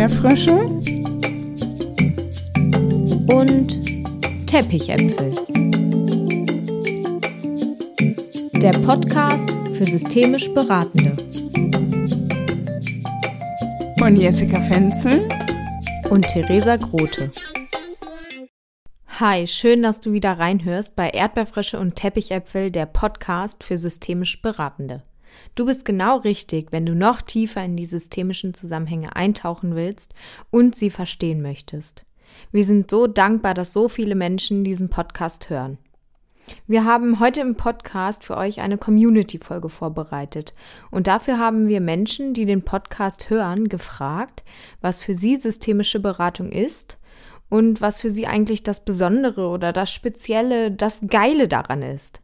Erdbeerfrösche und Teppichäpfel. Der Podcast für systemisch Beratende. Von Jessica Fenzel und Theresa Grote. Hi, schön, dass du wieder reinhörst bei Erdbeerfrösche und Teppichäpfel, der Podcast für systemisch Beratende. Du bist genau richtig, wenn du noch tiefer in die systemischen Zusammenhänge eintauchen willst und sie verstehen möchtest. Wir sind so dankbar, dass so viele Menschen diesen Podcast hören. Wir haben heute im Podcast für euch eine Community-Folge vorbereitet und dafür haben wir Menschen, die den Podcast hören, gefragt, was für sie systemische Beratung ist und was für sie eigentlich das Besondere oder das Spezielle, das Geile daran ist.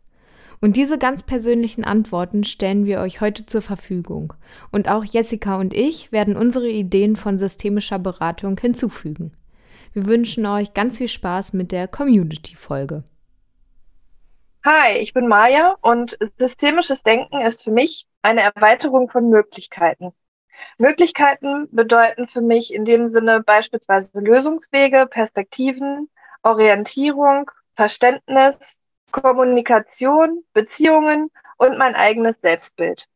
Und diese ganz persönlichen Antworten stellen wir euch heute zur Verfügung. Und auch Jessica und ich werden unsere Ideen von systemischer Beratung hinzufügen. Wir wünschen euch ganz viel Spaß mit der Community-Folge. Hi, ich bin Maja und systemisches Denken ist für mich eine Erweiterung von Möglichkeiten. Möglichkeiten bedeuten für mich in dem Sinne beispielsweise Lösungswege, Perspektiven, Orientierung, Verständnis, Kommunikation, Beziehungen und mein eigenes Selbstbild.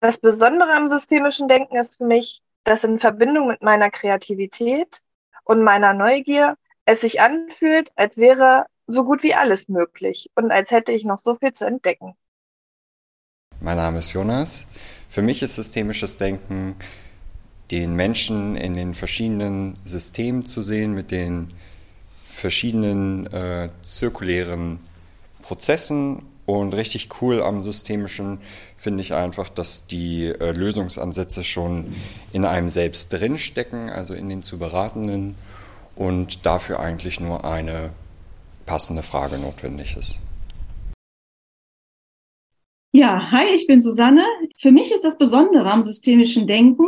Das Besondere am systemischen Denken ist für mich, dass in Verbindung mit meiner Kreativität und meiner Neugier es sich anfühlt, als wäre so gut wie alles möglich und als hätte ich noch so viel zu entdecken. Mein Name ist Jonas. Für mich ist systemisches Denken, den Menschen in den verschiedenen Systemen zu sehen, mit den verschiedenen äh, zirkulären Prozessen und richtig cool am Systemischen finde ich einfach, dass die äh, Lösungsansätze schon in einem selbst drinstecken, also in den zu Beratenden und dafür eigentlich nur eine passende Frage notwendig ist. Ja, hi, ich bin Susanne. Für mich ist das Besondere am systemischen Denken,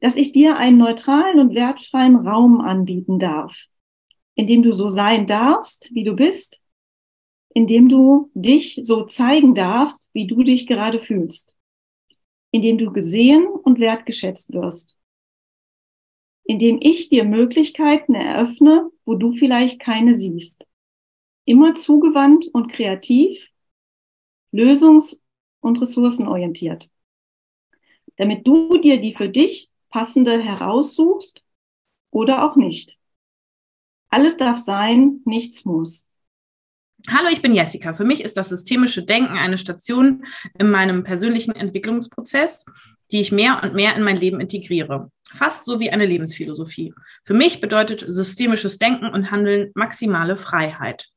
dass ich dir einen neutralen und wertfreien Raum anbieten darf, in dem du so sein darfst, wie du bist, indem du dich so zeigen darfst, wie du dich gerade fühlst, indem du gesehen und wertgeschätzt wirst, indem ich dir Möglichkeiten eröffne, wo du vielleicht keine siehst. Immer zugewandt und kreativ, lösungs- und ressourcenorientiert. Damit du dir die für dich passende heraussuchst oder auch nicht. Alles darf sein, nichts muss. Hallo, ich bin Jessica. Für mich ist das systemische Denken eine Station in meinem persönlichen Entwicklungsprozess, die ich mehr und mehr in mein Leben integriere. Fast so wie eine Lebensphilosophie. Für mich bedeutet systemisches Denken und Handeln maximale Freiheit.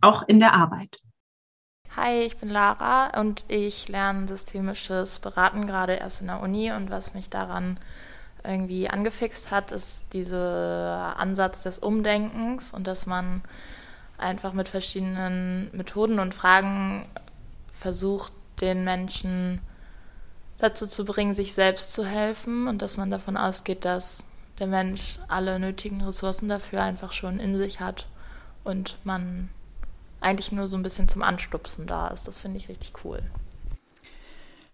Auch in der Arbeit. Hi, ich bin Lara und ich lerne systemisches Beraten gerade erst in der Uni und was mich daran irgendwie angefixt hat, ist dieser Ansatz des Umdenkens und dass man einfach mit verschiedenen Methoden und Fragen versucht, den Menschen dazu zu bringen, sich selbst zu helfen und dass man davon ausgeht, dass der Mensch alle nötigen Ressourcen dafür einfach schon in sich hat und man eigentlich nur so ein bisschen zum Anstupsen da ist. Das finde ich richtig cool.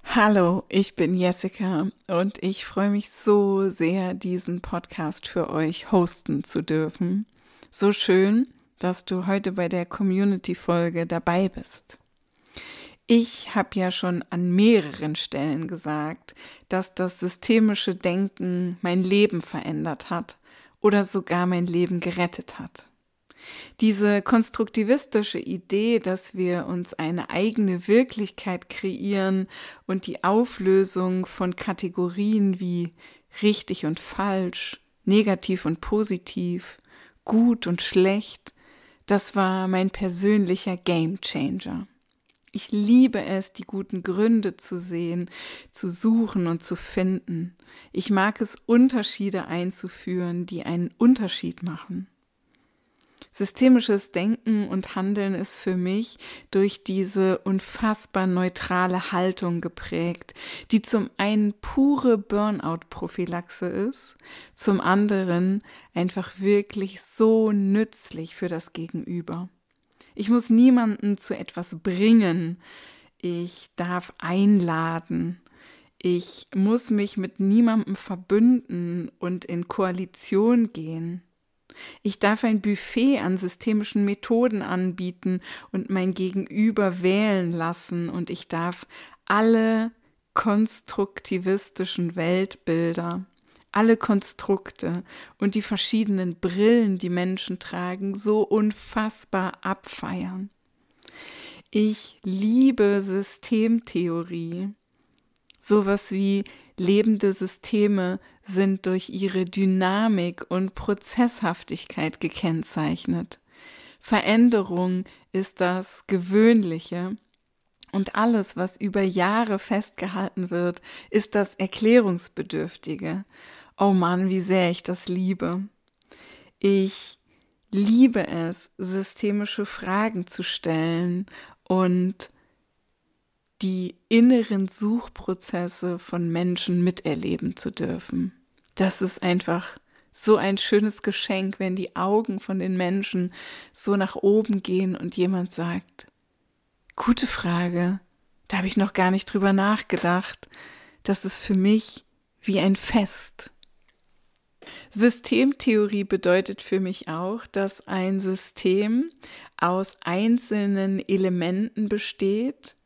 Hallo, ich bin Jessica und ich freue mich so sehr, diesen Podcast für euch hosten zu dürfen. So schön, dass du heute bei der Community-Folge dabei bist. Ich habe ja schon an mehreren Stellen gesagt, dass das systemische Denken mein Leben verändert hat oder sogar mein Leben gerettet hat. Diese konstruktivistische Idee, dass wir uns eine eigene Wirklichkeit kreieren und die Auflösung von Kategorien wie richtig und falsch, negativ und positiv, gut und schlecht, das war mein persönlicher Game Changer. Ich liebe es, die guten Gründe zu sehen, zu suchen und zu finden. Ich mag es, Unterschiede einzuführen, die einen Unterschied machen. Systemisches Denken und Handeln ist für mich durch diese unfassbar neutrale Haltung geprägt, die zum einen pure Burnout-Prophylaxe ist, zum anderen einfach wirklich so nützlich für das Gegenüber. Ich muss niemanden zu etwas bringen. Ich darf einladen. Ich muss mich mit niemandem verbünden und in Koalition gehen. Ich darf ein Buffet an systemischen Methoden anbieten und mein Gegenüber wählen lassen und ich darf alle konstruktivistischen Weltbilder, alle Konstrukte und die verschiedenen Brillen, die Menschen tragen, so unfassbar abfeiern. Ich liebe Systemtheorie. Sowas wie lebende Systeme sind durch ihre Dynamik und Prozesshaftigkeit gekennzeichnet. Veränderung ist das Gewöhnliche und alles, was über Jahre festgehalten wird, ist das Erklärungsbedürftige. Oh Mann, wie sehr ich das liebe. Ich liebe es, systemische Fragen zu stellen und die inneren Suchprozesse von Menschen miterleben zu dürfen. Das ist einfach so ein schönes Geschenk, wenn die Augen von den Menschen so nach oben gehen und jemand sagt, gute Frage, da habe ich noch gar nicht drüber nachgedacht. Das ist für mich wie ein Fest. Systemtheorie bedeutet für mich auch, dass ein System aus einzelnen Elementen besteht,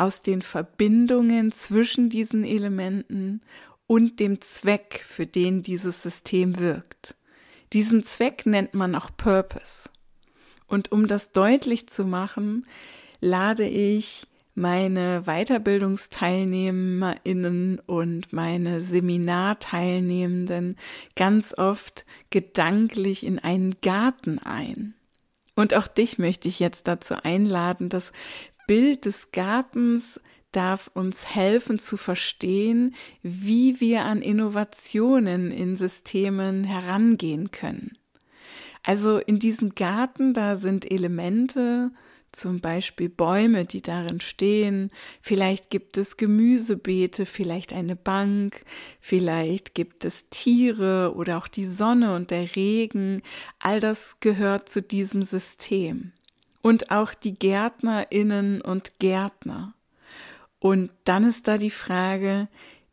aus den Verbindungen zwischen diesen Elementen und dem Zweck, für den dieses System wirkt. Diesen Zweck nennt man auch Purpose. Und um das deutlich zu machen, lade ich meine Weiterbildungsteilnehmerinnen und meine Seminarteilnehmenden ganz oft gedanklich in einen Garten ein. Und auch dich möchte ich jetzt dazu einladen, das Bild des Gartens darf uns helfen zu verstehen, wie wir an Innovationen in Systemen herangehen können. Also in diesem Garten, da sind Elemente, zum Beispiel Bäume, die darin stehen, vielleicht gibt es Gemüsebeete, vielleicht eine Bank, vielleicht gibt es Tiere oder auch die Sonne und der Regen, all das gehört zu diesem System. Und auch die Gärtnerinnen und Gärtner. Und dann ist da die Frage,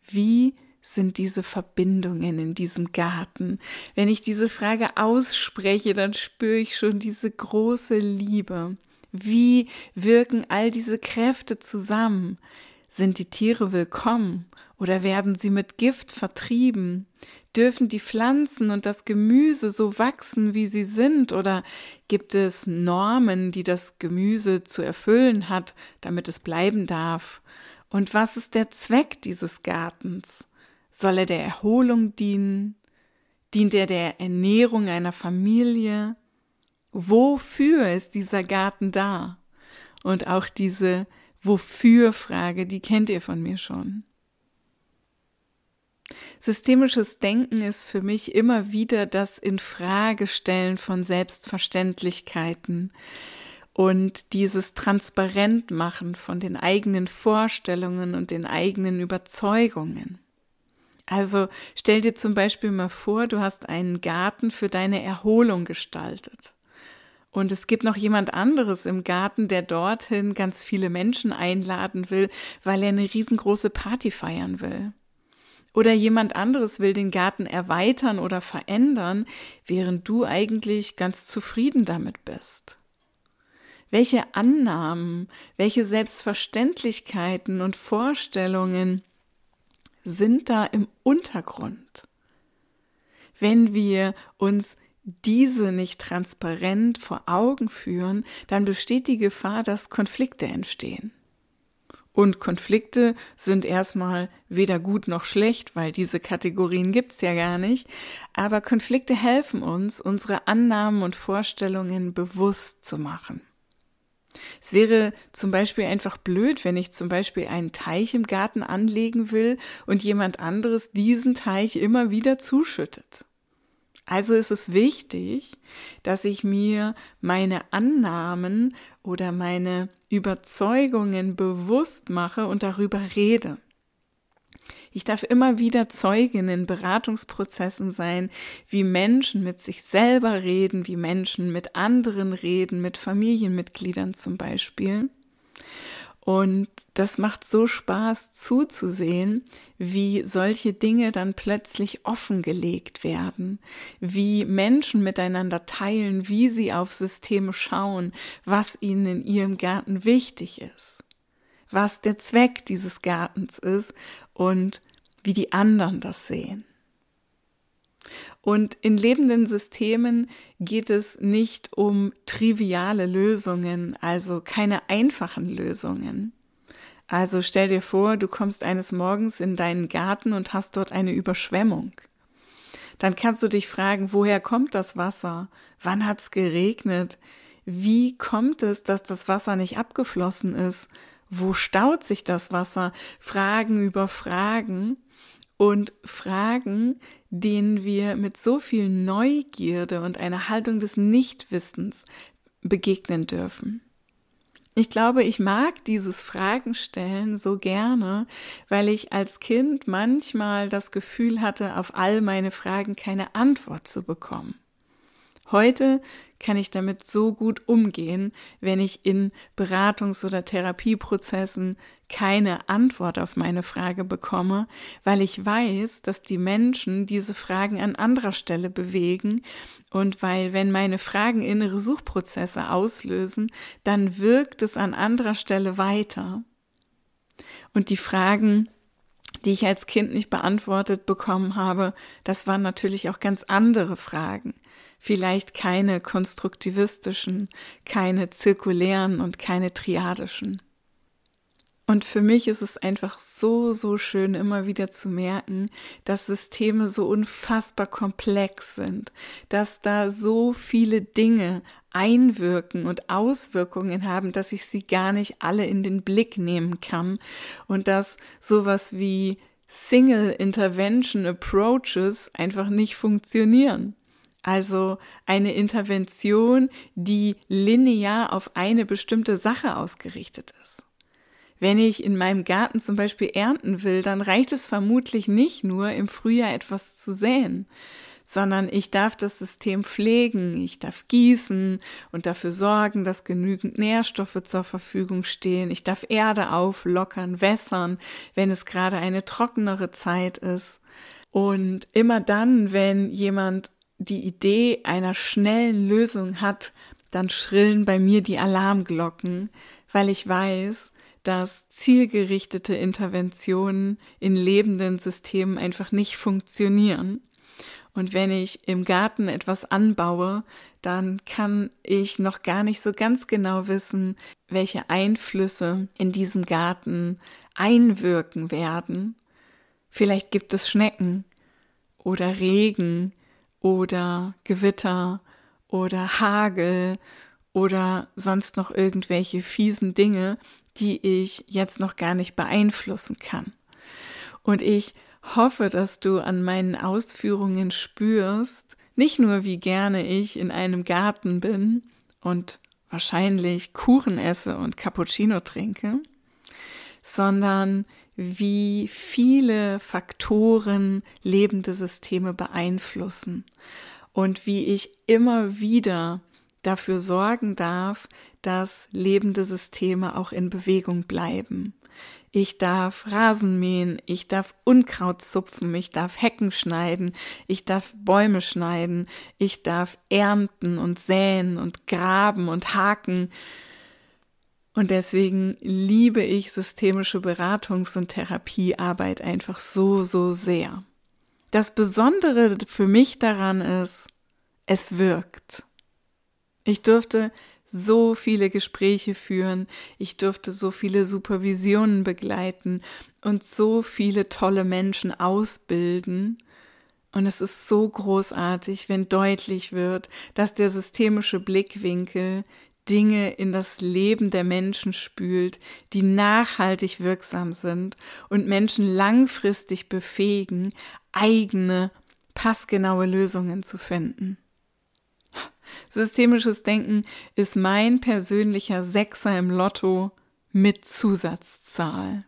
wie sind diese Verbindungen in diesem Garten? Wenn ich diese Frage ausspreche, dann spüre ich schon diese große Liebe. Wie wirken all diese Kräfte zusammen? Sind die Tiere willkommen oder werden sie mit Gift vertrieben? Dürfen die Pflanzen und das Gemüse so wachsen, wie sie sind, oder gibt es Normen, die das Gemüse zu erfüllen hat, damit es bleiben darf? Und was ist der Zweck dieses Gartens? Soll er der Erholung dienen? Dient er der Ernährung einer Familie? Wofür ist dieser Garten da? Und auch diese Wofür-Frage, die kennt ihr von mir schon. Systemisches Denken ist für mich immer wieder das Infragestellen von Selbstverständlichkeiten und dieses Transparentmachen von den eigenen Vorstellungen und den eigenen Überzeugungen. Also stell dir zum Beispiel mal vor, du hast einen Garten für deine Erholung gestaltet. Und es gibt noch jemand anderes im Garten, der dorthin ganz viele Menschen einladen will, weil er eine riesengroße Party feiern will. Oder jemand anderes will den Garten erweitern oder verändern, während du eigentlich ganz zufrieden damit bist. Welche Annahmen, welche Selbstverständlichkeiten und Vorstellungen sind da im Untergrund? Wenn wir uns diese nicht transparent vor Augen führen, dann besteht die Gefahr, dass Konflikte entstehen. Und Konflikte sind erstmal weder gut noch schlecht, weil diese Kategorien gibt's ja gar nicht. Aber Konflikte helfen uns, unsere Annahmen und Vorstellungen bewusst zu machen. Es wäre zum Beispiel einfach blöd, wenn ich zum Beispiel einen Teich im Garten anlegen will und jemand anderes diesen Teich immer wieder zuschüttet. Also ist es wichtig, dass ich mir meine Annahmen oder meine Überzeugungen bewusst mache und darüber rede. Ich darf immer wieder Zeugin in Beratungsprozessen sein, wie Menschen mit sich selber reden, wie Menschen mit anderen reden, mit Familienmitgliedern zum Beispiel. Und das macht so Spaß zuzusehen, wie solche Dinge dann plötzlich offengelegt werden, wie Menschen miteinander teilen, wie sie auf Systeme schauen, was ihnen in ihrem Garten wichtig ist, was der Zweck dieses Gartens ist und wie die anderen das sehen. Und in lebenden Systemen geht es nicht um triviale Lösungen, also keine einfachen Lösungen. Also stell dir vor, du kommst eines Morgens in deinen Garten und hast dort eine Überschwemmung. Dann kannst du dich fragen, woher kommt das Wasser? Wann hat es geregnet? Wie kommt es, dass das Wasser nicht abgeflossen ist? Wo staut sich das Wasser? Fragen über Fragen und Fragen, denen wir mit so viel Neugierde und einer Haltung des Nichtwissens begegnen dürfen. Ich glaube, ich mag dieses Fragenstellen so gerne, weil ich als Kind manchmal das Gefühl hatte, auf all meine Fragen keine Antwort zu bekommen. Heute kann ich damit so gut umgehen, wenn ich in Beratungs- oder Therapieprozessen keine Antwort auf meine Frage bekomme, weil ich weiß, dass die Menschen diese Fragen an anderer Stelle bewegen und weil, wenn meine Fragen innere Suchprozesse auslösen, dann wirkt es an anderer Stelle weiter. Und die Fragen, die ich als Kind nicht beantwortet bekommen habe, das waren natürlich auch ganz andere Fragen vielleicht keine konstruktivistischen, keine zirkulären und keine triadischen. Und für mich ist es einfach so, so schön, immer wieder zu merken, dass Systeme so unfassbar komplex sind, dass da so viele Dinge einwirken und Auswirkungen haben, dass ich sie gar nicht alle in den Blick nehmen kann und dass sowas wie Single Intervention Approaches einfach nicht funktionieren. Also eine Intervention, die linear auf eine bestimmte Sache ausgerichtet ist. Wenn ich in meinem Garten zum Beispiel ernten will, dann reicht es vermutlich nicht nur, im Frühjahr etwas zu säen, sondern ich darf das System pflegen, ich darf gießen und dafür sorgen, dass genügend Nährstoffe zur Verfügung stehen, ich darf Erde auflockern, wässern, wenn es gerade eine trockenere Zeit ist. Und immer dann, wenn jemand die Idee einer schnellen Lösung hat, dann schrillen bei mir die Alarmglocken, weil ich weiß, dass zielgerichtete Interventionen in lebenden Systemen einfach nicht funktionieren. Und wenn ich im Garten etwas anbaue, dann kann ich noch gar nicht so ganz genau wissen, welche Einflüsse in diesem Garten einwirken werden. Vielleicht gibt es Schnecken oder Regen oder Gewitter oder Hagel oder sonst noch irgendwelche fiesen Dinge, die ich jetzt noch gar nicht beeinflussen kann. Und ich hoffe, dass du an meinen Ausführungen spürst, nicht nur wie gerne ich in einem Garten bin und wahrscheinlich Kuchen esse und Cappuccino trinke, sondern wie viele Faktoren lebende Systeme beeinflussen und wie ich immer wieder dafür sorgen darf, dass lebende Systeme auch in Bewegung bleiben. Ich darf Rasen mähen, ich darf Unkraut zupfen, ich darf Hecken schneiden, ich darf Bäume schneiden, ich darf ernten und säen und graben und haken und deswegen liebe ich systemische Beratungs- und Therapiearbeit einfach so, so sehr. Das Besondere für mich daran ist, es wirkt. Ich durfte so viele Gespräche führen, ich durfte so viele Supervisionen begleiten und so viele tolle Menschen ausbilden. Und es ist so großartig, wenn deutlich wird, dass der systemische Blickwinkel Dinge in das Leben der Menschen spült, die nachhaltig wirksam sind und Menschen langfristig befähigen, eigene, passgenaue Lösungen zu finden. Systemisches Denken ist mein persönlicher Sechser im Lotto mit Zusatzzahl.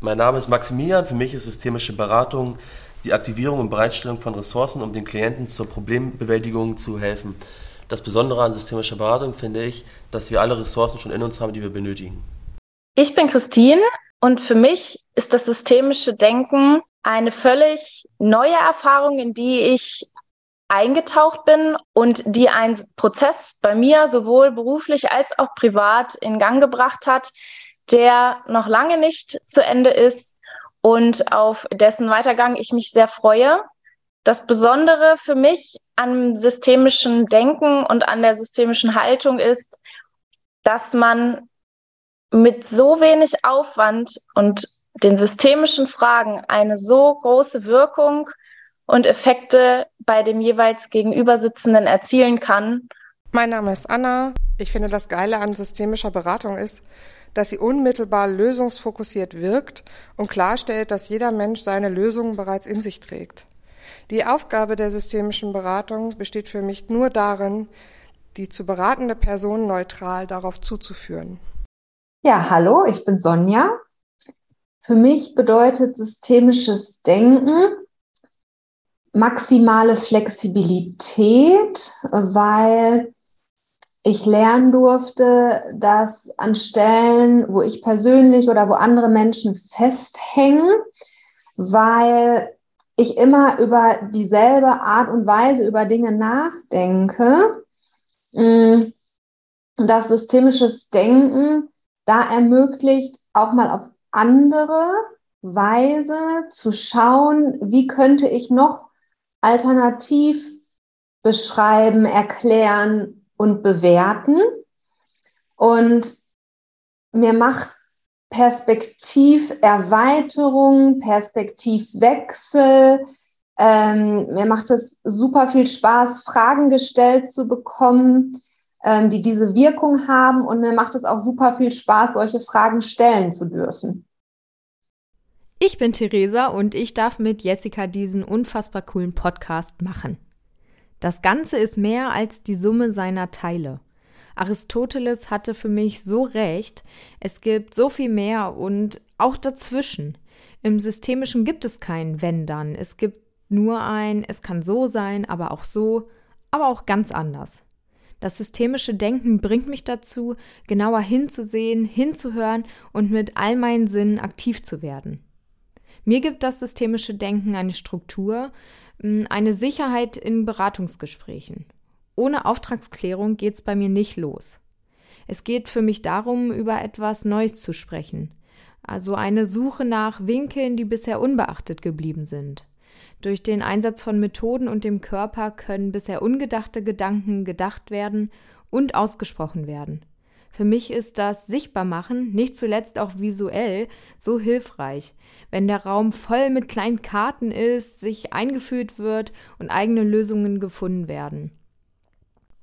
Mein Name ist Maximilian. Für mich ist systemische Beratung die Aktivierung und Bereitstellung von Ressourcen, um den Klienten zur Problembewältigung zu helfen. Das Besondere an systemischer Beratung finde ich, dass wir alle Ressourcen schon in uns haben, die wir benötigen. Ich bin Christine und für mich ist das systemische Denken eine völlig neue Erfahrung, in die ich eingetaucht bin und die einen Prozess bei mir sowohl beruflich als auch privat in Gang gebracht hat, der noch lange nicht zu Ende ist und auf dessen Weitergang ich mich sehr freue. Das Besondere für mich am systemischen Denken und an der systemischen Haltung ist, dass man mit so wenig Aufwand und den systemischen Fragen eine so große Wirkung und Effekte bei dem jeweils Gegenübersitzenden erzielen kann. Mein Name ist Anna. Ich finde, das Geile an systemischer Beratung ist, dass sie unmittelbar lösungsfokussiert wirkt und klarstellt, dass jeder Mensch seine Lösungen bereits in sich trägt. Die Aufgabe der systemischen Beratung besteht für mich nur darin, die zu beratende Person neutral darauf zuzuführen. Ja, hallo, ich bin Sonja. Für mich bedeutet systemisches Denken maximale Flexibilität, weil ich lernen durfte, dass an Stellen, wo ich persönlich oder wo andere Menschen festhängen, weil ich immer über dieselbe Art und Weise über Dinge nachdenke, mm, das systemisches Denken da ermöglicht, auch mal auf andere Weise zu schauen, wie könnte ich noch alternativ beschreiben, erklären und bewerten. Und mir macht Perspektiverweiterung, Perspektivwechsel, ähm, mir macht es super viel Spaß, Fragen gestellt zu bekommen, ähm, die diese Wirkung haben. Und mir macht es auch super viel Spaß, solche Fragen stellen zu dürfen. Ich bin Theresa und ich darf mit Jessica diesen unfassbar coolen Podcast machen. Das Ganze ist mehr als die Summe seiner Teile. Aristoteles hatte für mich so recht, es gibt so viel mehr und auch dazwischen. Im Systemischen gibt es kein Wenn dann, es gibt nur ein, es kann so sein, aber auch so, aber auch ganz anders. Das systemische Denken bringt mich dazu, genauer hinzusehen, hinzuhören und mit all meinen Sinnen aktiv zu werden. Mir gibt das systemische Denken eine Struktur, eine Sicherheit in Beratungsgesprächen. Ohne Auftragsklärung geht es bei mir nicht los. Es geht für mich darum, über etwas Neues zu sprechen. Also eine Suche nach Winkeln, die bisher unbeachtet geblieben sind. Durch den Einsatz von Methoden und dem Körper können bisher ungedachte Gedanken gedacht werden und ausgesprochen werden. Für mich ist das Sichtbarmachen, nicht zuletzt auch visuell, so hilfreich, wenn der Raum voll mit kleinen Karten ist, sich eingeführt wird und eigene Lösungen gefunden werden.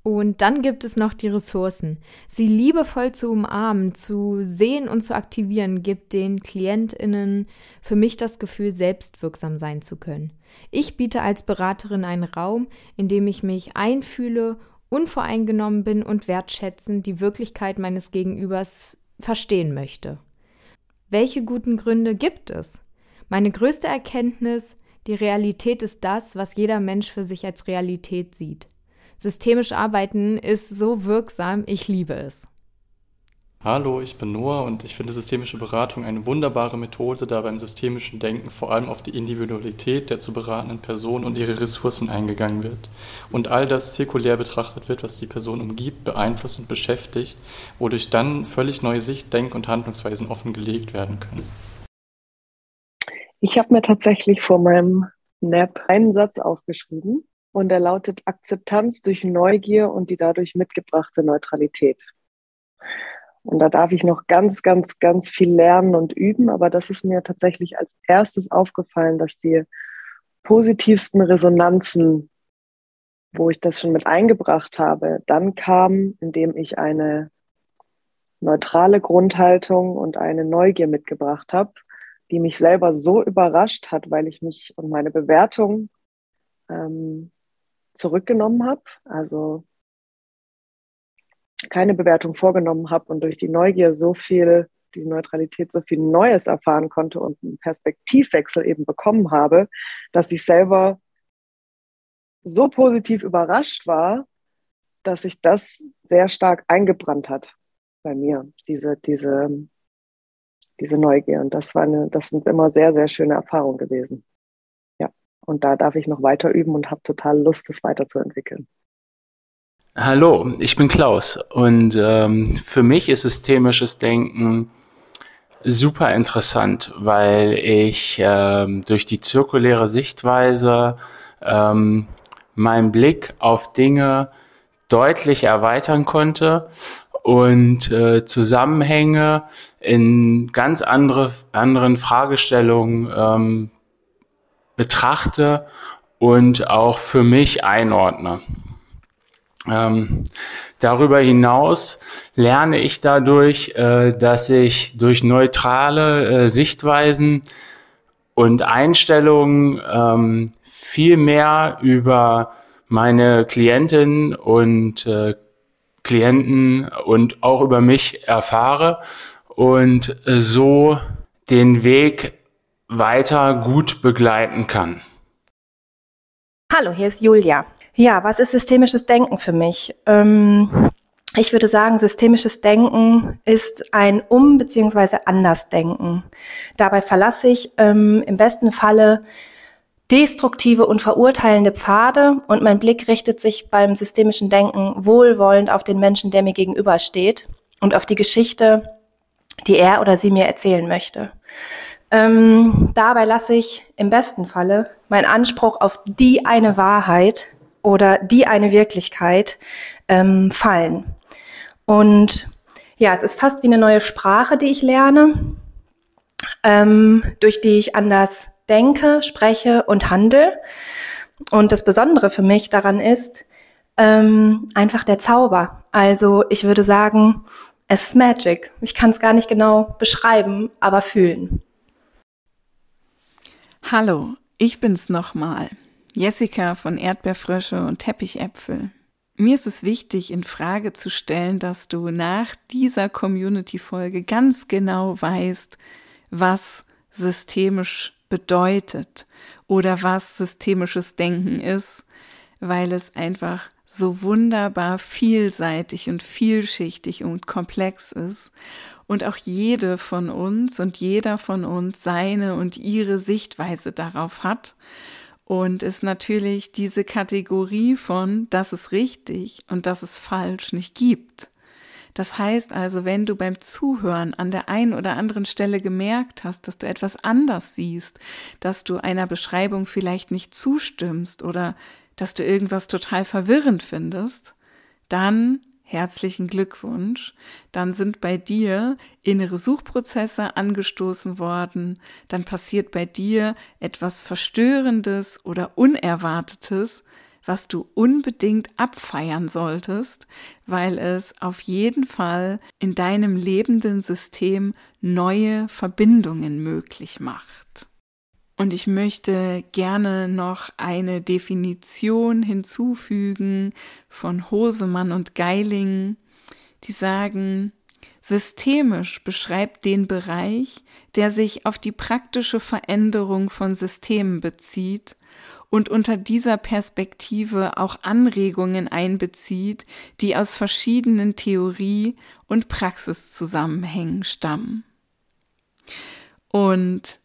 Und dann gibt es noch die Ressourcen. Sie liebevoll zu umarmen, zu sehen und zu aktivieren, gibt den KlientInnen für mich das Gefühl, selbstwirksam sein zu können. Ich biete als Beraterin einen Raum, in dem ich mich einfühle unvoreingenommen bin und wertschätzend die Wirklichkeit meines Gegenübers verstehen möchte. Welche guten Gründe gibt es? Meine größte Erkenntnis, die Realität ist das, was jeder Mensch für sich als Realität sieht. Systemisch arbeiten ist so wirksam, ich liebe es. Hallo, ich bin Noah und ich finde systemische Beratung eine wunderbare Methode, da beim systemischen Denken vor allem auf die Individualität der zu beratenden Person und ihre Ressourcen eingegangen wird und all das zirkulär betrachtet wird, was die Person umgibt, beeinflusst und beschäftigt, wodurch dann völlig neue Sicht-, Denk- und Handlungsweisen offengelegt werden können. Ich habe mir tatsächlich vor meinem Nap einen Satz aufgeschrieben und der lautet Akzeptanz durch Neugier und die dadurch mitgebrachte Neutralität. Und da darf ich noch ganz, ganz, ganz viel lernen und üben. Aber das ist mir tatsächlich als erstes aufgefallen, dass die positivsten Resonanzen, wo ich das schon mit eingebracht habe, dann kamen, indem ich eine neutrale Grundhaltung und eine Neugier mitgebracht habe, die mich selber so überrascht hat, weil ich mich und meine Bewertung ähm, zurückgenommen habe. Also keine Bewertung vorgenommen habe und durch die Neugier so viel, die Neutralität so viel Neues erfahren konnte und einen Perspektivwechsel eben bekommen habe, dass ich selber so positiv überrascht war, dass sich das sehr stark eingebrannt hat bei mir, diese, diese, diese Neugier. Und das war eine, das sind immer sehr, sehr schöne Erfahrungen gewesen. Ja. Und da darf ich noch weiter üben und habe total Lust, das weiterzuentwickeln. Hallo, ich bin Klaus und ähm, für mich ist systemisches Denken super interessant, weil ich ähm, durch die zirkuläre Sichtweise ähm, meinen Blick auf Dinge deutlich erweitern konnte und äh, Zusammenhänge in ganz andere, anderen Fragestellungen ähm, betrachte und auch für mich einordne. Ähm, darüber hinaus lerne ich dadurch, äh, dass ich durch neutrale äh, Sichtweisen und Einstellungen ähm, viel mehr über meine Klientinnen und äh, Klienten und auch über mich erfahre und so den Weg weiter gut begleiten kann. Hallo, hier ist Julia. Ja, was ist systemisches Denken für mich? Ähm, ich würde sagen, systemisches Denken ist ein Um- bzw. Andersdenken. Dabei verlasse ich ähm, im besten Falle destruktive und verurteilende Pfade und mein Blick richtet sich beim systemischen Denken wohlwollend auf den Menschen, der mir gegenübersteht und auf die Geschichte, die er oder sie mir erzählen möchte. Ähm, dabei lasse ich im besten Falle meinen Anspruch auf die eine Wahrheit oder die eine Wirklichkeit ähm, fallen. Und ja, es ist fast wie eine neue Sprache, die ich lerne, ähm, durch die ich anders denke, spreche und handle. Und das Besondere für mich daran ist ähm, einfach der Zauber. Also ich würde sagen, es ist Magic. Ich kann es gar nicht genau beschreiben, aber fühlen. Hallo, ich bin's nochmal. Jessica von Erdbeerfrösche und Teppichäpfel. Mir ist es wichtig, in Frage zu stellen, dass du nach dieser Community-Folge ganz genau weißt, was systemisch bedeutet oder was systemisches Denken ist, weil es einfach so wunderbar vielseitig und vielschichtig und komplex ist und auch jede von uns und jeder von uns seine und ihre Sichtweise darauf hat und es natürlich diese Kategorie von das ist richtig und das ist falsch nicht gibt. Das heißt also, wenn du beim Zuhören an der einen oder anderen Stelle gemerkt hast, dass du etwas anders siehst, dass du einer Beschreibung vielleicht nicht zustimmst oder dass du irgendwas total verwirrend findest, dann Herzlichen Glückwunsch. Dann sind bei dir innere Suchprozesse angestoßen worden. Dann passiert bei dir etwas Verstörendes oder Unerwartetes, was du unbedingt abfeiern solltest, weil es auf jeden Fall in deinem lebenden System neue Verbindungen möglich macht. Und ich möchte gerne noch eine Definition hinzufügen von Hosemann und Geiling, die sagen, systemisch beschreibt den Bereich, der sich auf die praktische Veränderung von Systemen bezieht und unter dieser Perspektive auch Anregungen einbezieht, die aus verschiedenen Theorie- und Praxiszusammenhängen stammen. Und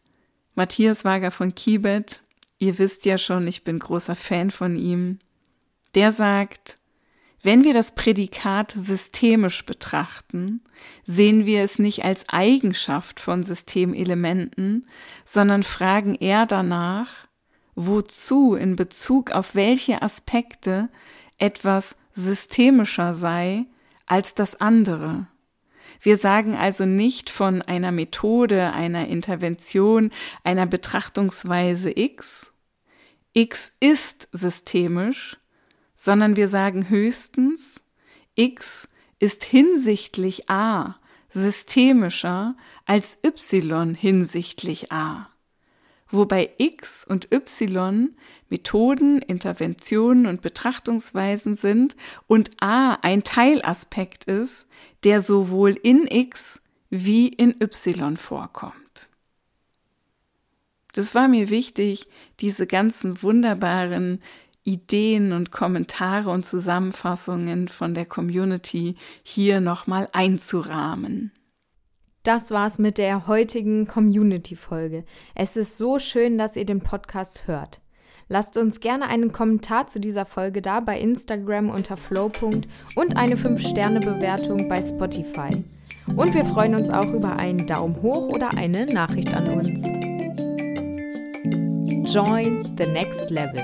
Matthias Wager von Kibet, ihr wisst ja schon, ich bin großer Fan von ihm, der sagt, wenn wir das Prädikat systemisch betrachten, sehen wir es nicht als Eigenschaft von Systemelementen, sondern fragen eher danach, wozu in Bezug auf welche Aspekte etwas systemischer sei als das andere. Wir sagen also nicht von einer Methode, einer Intervention, einer Betrachtungsweise X, X ist systemisch, sondern wir sagen höchstens, X ist hinsichtlich A systemischer als Y hinsichtlich A wobei X und Y Methoden, Interventionen und Betrachtungsweisen sind und A ein Teilaspekt ist, der sowohl in X wie in Y vorkommt. Das war mir wichtig, diese ganzen wunderbaren Ideen und Kommentare und Zusammenfassungen von der Community hier nochmal einzurahmen. Das war's mit der heutigen Community-Folge. Es ist so schön, dass ihr den Podcast hört. Lasst uns gerne einen Kommentar zu dieser Folge da bei Instagram unter flow. und eine 5-Sterne-Bewertung bei Spotify. Und wir freuen uns auch über einen Daumen hoch oder eine Nachricht an uns. Join the next level.